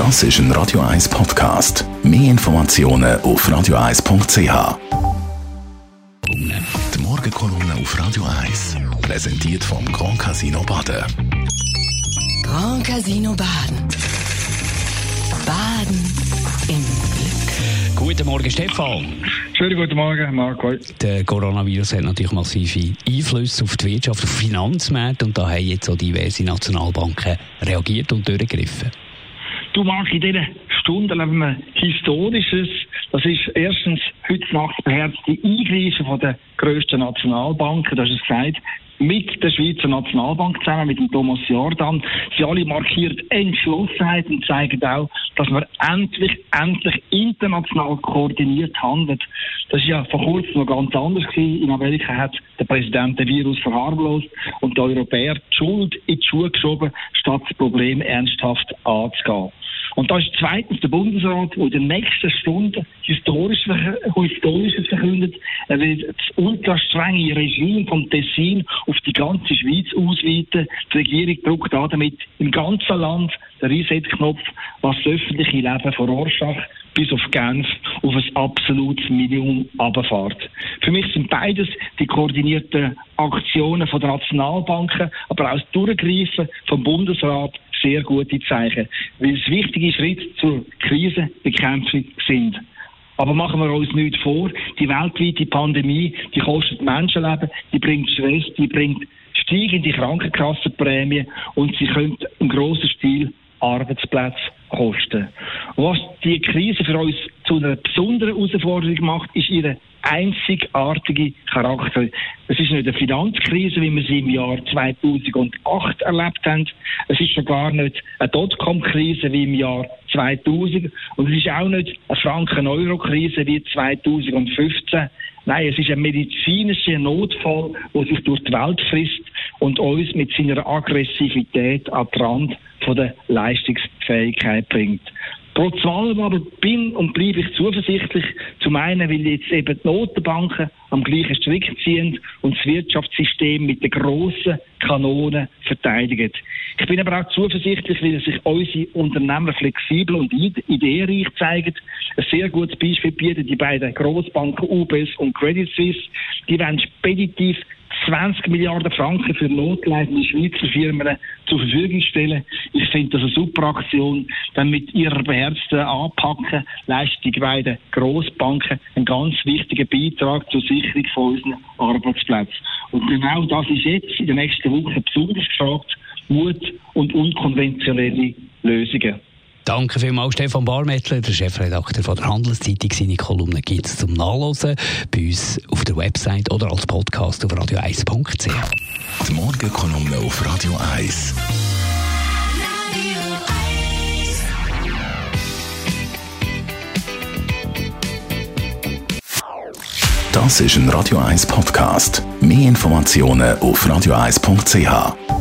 Das ist ein Radio 1 Podcast. Mehr Informationen auf radio1.ch. Die Morgenkolumne auf Radio 1 präsentiert vom Grand Casino Baden. Grand Casino Baden. Baden im Glück. Guten Morgen, Stefan. Schönen guten Morgen, Marco. Der Coronavirus hat natürlich massive Einflüsse auf die Wirtschaft, auf die Finanzmärkte und da haben jetzt auch diverse Nationalbanken reagiert und durchgegriffen. Du magst in dieser Stunde erleben wir Historisches. Das ist erstens heute Nacht beherzte Eingreifen von der grössten Nationalbanken. Hast es gesagt, mit der Schweizer Nationalbank zusammen, mit dem Thomas Jordan. Sie alle markieren Entschlossenheit und zeigen auch, dass man endlich, endlich international koordiniert handelt. Das ist ja vor kurzem noch ganz anders gewesen. In Amerika hat der Präsident den Virus verharmlost und die Europäer die Schuld in die Schuhe geschoben, statt das Problem ernsthaft anzugehen. Und da ist zweitens der Bundesrat, der in der nächsten Stunde historisch, Historisches verkündet. Er will das ultra strenge Regime vom Tessin auf die ganze Schweiz ausweiten. Die Regierung druckt damit im ganzen Land den Reset-Knopf, was das öffentliche Leben von Rorschach bis auf Genf auf ein absolutes Minimum runterfährt. Für mich sind beides die koordinierten Aktionen von der Nationalbanken, aber auch das Durchgreifen vom Bundesrat sehr gute Zeichen, weil es wichtige Schritte zur Krisenbekämpfung sind. Aber machen wir uns nichts vor, die weltweite Pandemie, die kostet Menschenleben, die bringt Stress, die bringt steigende Krankenkassenprämien und sie könnte im grossen Stil Arbeitsplätze kosten. was die Krise für uns zu einer besonderen Herausforderung macht, ist ihre einzigartige Charakter. Es ist nicht eine Finanzkrise, wie wir sie im Jahr 2008 erlebt haben. Es ist schon gar nicht eine Dotcom-Krise wie im Jahr 2000. Und es ist auch nicht eine Franken-Euro-Krise wie 2015. Nein, es ist ein medizinischer Notfall, der sich durch die Welt frisst und uns mit seiner Aggressivität an den Rand von der Leistungsfähigkeit bringt. Trotz allem aber bin und bleibe ich zuversichtlich. Zum einen, weil jetzt eben die Notenbanken am gleichen Strick ziehen und das Wirtschaftssystem mit den grossen Kanonen verteidigen. Ich bin aber auch zuversichtlich, weil sich unsere Unternehmer flexibel und ideenreich zeigen. Ein sehr gutes Beispiel bieten die beiden Grossbanken UBS und Credit Suisse. Die werden speditiv 20 Milliarden Franken für notleidende Schweizer Firmen zur Verfügung stellen. Ich finde das eine super Aktion, denn mit ihrer beherzten Anpacken leisten die beiden Grossbanken einen ganz wichtigen Beitrag zur Sicherung von unseren Arbeitsplätzen. Und genau das ist jetzt in den nächsten Wochen besonders gefragt. Mut und unkonventionelle Lösungen. Danke vielmals, Stefan Barmettler, der Chefredakteur von der Handelszeitung. Seine Kolumnen gibt es zum Nachlesen bei uns auf der Website oder als Podcast auf radio1.ch. Die Morgenkolumne auf Radio 1. Das ist ein Radio 1 Podcast. Mehr Informationen auf radio1.ch.